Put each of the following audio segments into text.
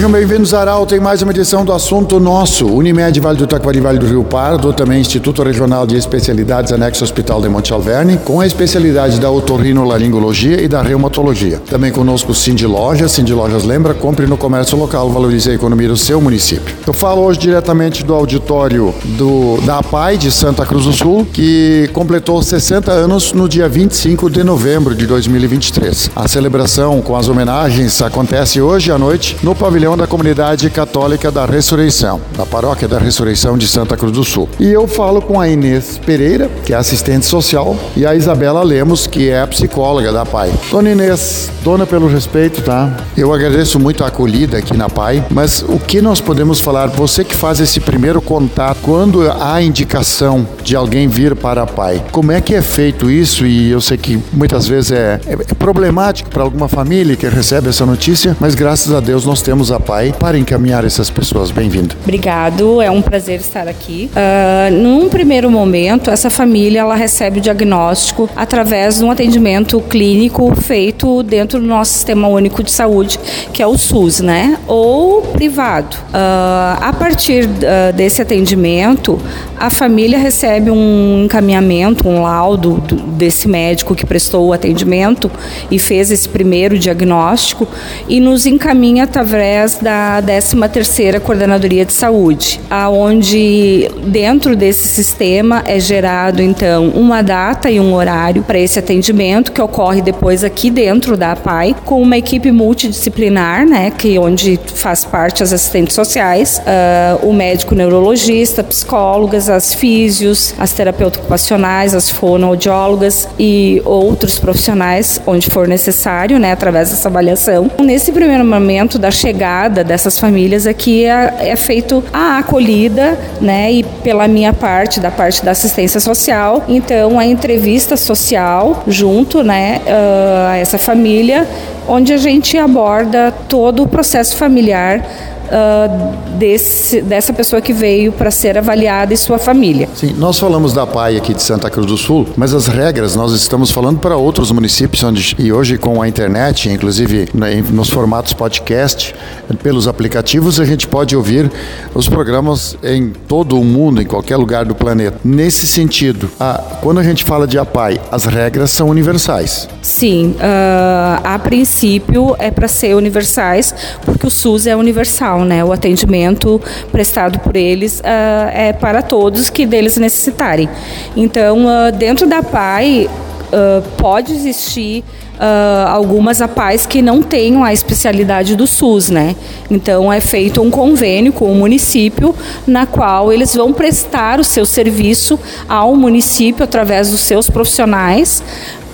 Sejam bem-vindos à Arauto em mais uma edição do Assunto Nosso. Unimed Vale do Taquari Vale do Rio Pardo, também Instituto Regional de Especialidades Anexo Hospital de Monte Alverne, com a especialidade da otorrinolaringologia e da reumatologia. Também conosco Cindy Lojas. Cindy Lojas lembra, compre no comércio local, valorize a economia do seu município. Eu falo hoje diretamente do auditório do, da APAI de Santa Cruz do Sul, que completou 60 anos no dia 25 de novembro de 2023. A celebração com as homenagens acontece hoje à noite no pavilhão pavilhão da Comunidade Católica da Ressurreição, da Paróquia da Ressurreição de Santa Cruz do Sul. E eu falo com a Inês Pereira, que é assistente social, e a Isabela Lemos, que é a psicóloga da PAI. Dona Inês, dona pelo respeito, tá? Eu agradeço muito a acolhida aqui na PAI, mas o que nós podemos falar, você que faz esse primeiro contato, quando há indicação de alguém vir para a PAI, como é que é feito isso? E eu sei que muitas vezes é, é, é problemático para alguma família que recebe essa notícia, mas graças a Deus nós temos a PAI para encaminhar essas pessoas. Bem-vindo. Obrigado, é um prazer estar aqui. Uh, num primeiro momento, essa família ela recebe o diagnóstico através de um atendimento clínico feito dentro do nosso Sistema Único de Saúde, que é o SUS, né? Ou privado. Uh, a partir uh, desse atendimento, a família recebe um encaminhamento, um laudo do, desse médico que prestou o atendimento e fez esse primeiro diagnóstico e nos encaminha através da 13ª Coordenadoria de Saúde, aonde dentro desse sistema é gerado então uma data e um horário para esse atendimento que ocorre depois aqui dentro da APAI com uma equipe multidisciplinar, né, que onde faz parte as assistentes sociais, uh, o médico neurologista, psicólogas, as físios, as terapeutas ocupacionais, as fonoaudiólogas e outros profissionais onde for necessário, né, através dessa avaliação. Nesse primeiro momento da chegada dessas famílias aqui é, é feito a acolhida, né? E pela minha parte, da parte da assistência social, então a entrevista social junto, né, uh, a essa família, onde a gente aborda todo o processo familiar uh, desse, dessa pessoa que veio para ser avaliada e sua família. Sim, nós falamos da PAI aqui de Santa Cruz do Sul, mas as regras nós estamos falando para outros municípios onde, e hoje com a internet, inclusive né, nos formatos podcast, pelos aplicativos, a gente pode ouvir os programas em todo o mundo, em qualquer lugar do planeta. Nesse sentido, a, quando a gente fala de APAI, as regras são universais. Sim, uh, a princípio é para ser universais, porque o SUS é universal né? O atendimento prestado por eles uh, é para todos que deles necessitarem. Então, uh, dentro da PAI, uh, pode existir Uh, algumas APAES que não tenham a especialidade do SUS, né? Então é feito um convênio com o município, na qual eles vão prestar o seu serviço ao município através dos seus profissionais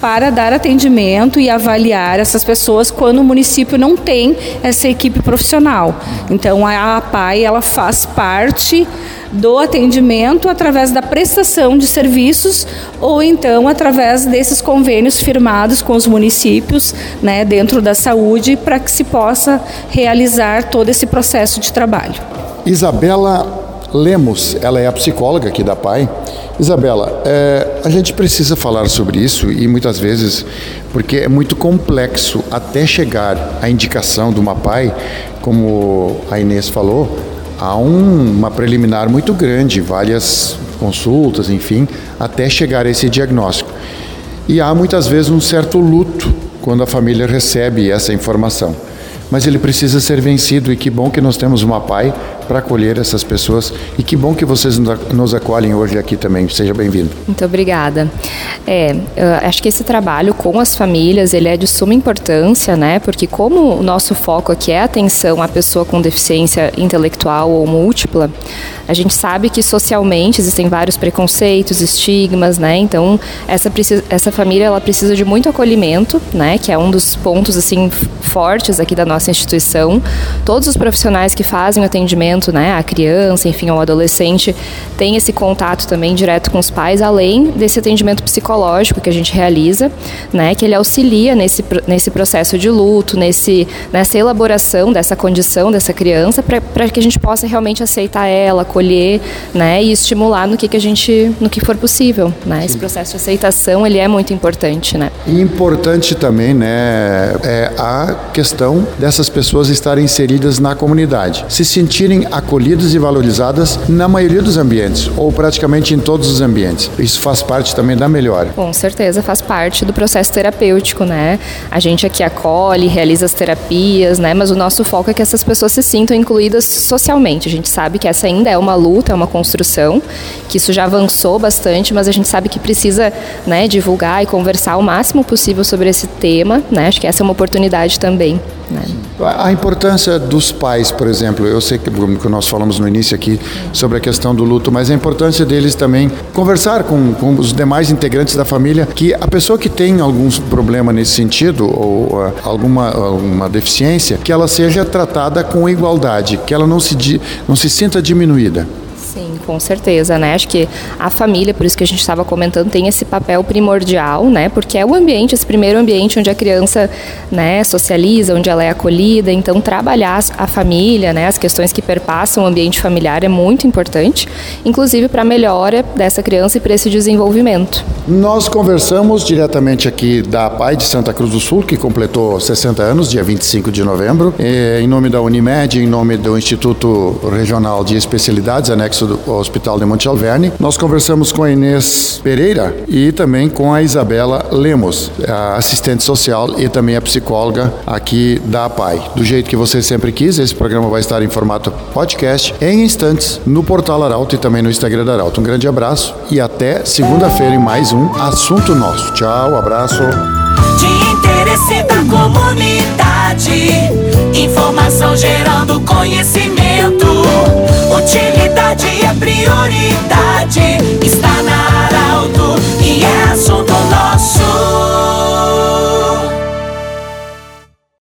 para dar atendimento e avaliar essas pessoas quando o município não tem essa equipe profissional. Então a APAI ela faz parte do atendimento através da prestação de serviços ou então através desses convênios firmados com os municípios, né, dentro da saúde, para que se possa realizar todo esse processo de trabalho. Isabela Lemos, ela é a psicóloga aqui da PAI. Isabela, é, a gente precisa falar sobre isso e muitas vezes, porque é muito complexo até chegar à indicação de uma PAI, como a Inês falou, há um, uma preliminar muito grande, várias consultas, enfim, até chegar a esse diagnóstico. E há muitas vezes um certo luto quando a família recebe essa informação. Mas ele precisa ser vencido e que bom que nós temos uma PAI para acolher essas pessoas. E que bom que vocês nos acolhem hoje aqui também. Seja bem-vindo. Muito obrigada. É, acho que esse trabalho com as famílias ele é de suma importância, né? Porque como o nosso foco aqui é atenção à pessoa com deficiência intelectual ou múltipla, a gente sabe que socialmente existem vários preconceitos, estigmas, né? Então essa essa família ela precisa de muito acolhimento, né? Que é um dos pontos assim fortes aqui da nossa instituição. Todos os profissionais que fazem o atendimento né, à criança, enfim, ao adolescente, tem esse contato também direto com os pais, além desse atendimento psicológico que a gente realiza, né, que ele auxilia nesse, nesse processo de luto, nesse, nessa elaboração dessa condição dessa criança, para que a gente possa realmente aceitar ela, acolher, né, e estimular no que, que a gente, no que for possível, né, esse processo de aceitação, ele é muito importante, né. E importante também, né, é a questão dessas pessoas estarem inseridas na comunidade, se sentirem acolhidas e valorizadas na maioria dos ambientes, ou praticamente em todos os ambientes. Isso faz parte também da melhora. Com certeza faz parte do processo terapêutico, né? A gente aqui acolhe, realiza as terapias, né? Mas o nosso foco é que essas pessoas se sintam incluídas socialmente. A gente sabe que essa ainda é uma luta, é uma construção, que isso já avançou bastante, mas a gente sabe que precisa, né, divulgar e conversar o máximo possível sobre esse tema, né? Acho que essa é uma oportunidade também. Né? A importância dos pais, por exemplo, eu sei que nós falamos no início aqui sobre a questão do luto, mas a importância deles também conversar com, com os demais integrantes da família, que a pessoa que tem algum problema nesse sentido ou uh, alguma, alguma deficiência, que ela seja tratada com igualdade, que ela não se, não se sinta diminuída. Sim, com certeza, né? Acho que a família, por isso que a gente estava comentando, tem esse papel primordial, né? Porque é o ambiente, esse primeiro ambiente onde a criança, né, socializa, onde ela é acolhida. Então, trabalhar a família, né, as questões que perpassam o ambiente familiar é muito importante, inclusive para a melhora dessa criança e para esse desenvolvimento. Nós conversamos diretamente aqui da PAI de Santa Cruz do Sul, que completou 60 anos, dia 25 de novembro, em nome da Unimed, em nome do Instituto Regional de Especialidades, anexo do Hospital de Monte Alverne. Nós conversamos com a Inês Pereira e também com a Isabela Lemos, a assistente social e também a psicóloga aqui da APAI. Do jeito que você sempre quis, esse programa vai estar em formato podcast em instantes no portal Arauto e também no Instagram da Arauto. Um grande abraço e até segunda-feira em mais um Assunto Nosso. Tchau, abraço. De interesse da comunidade, prioridade.